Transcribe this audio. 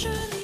je you.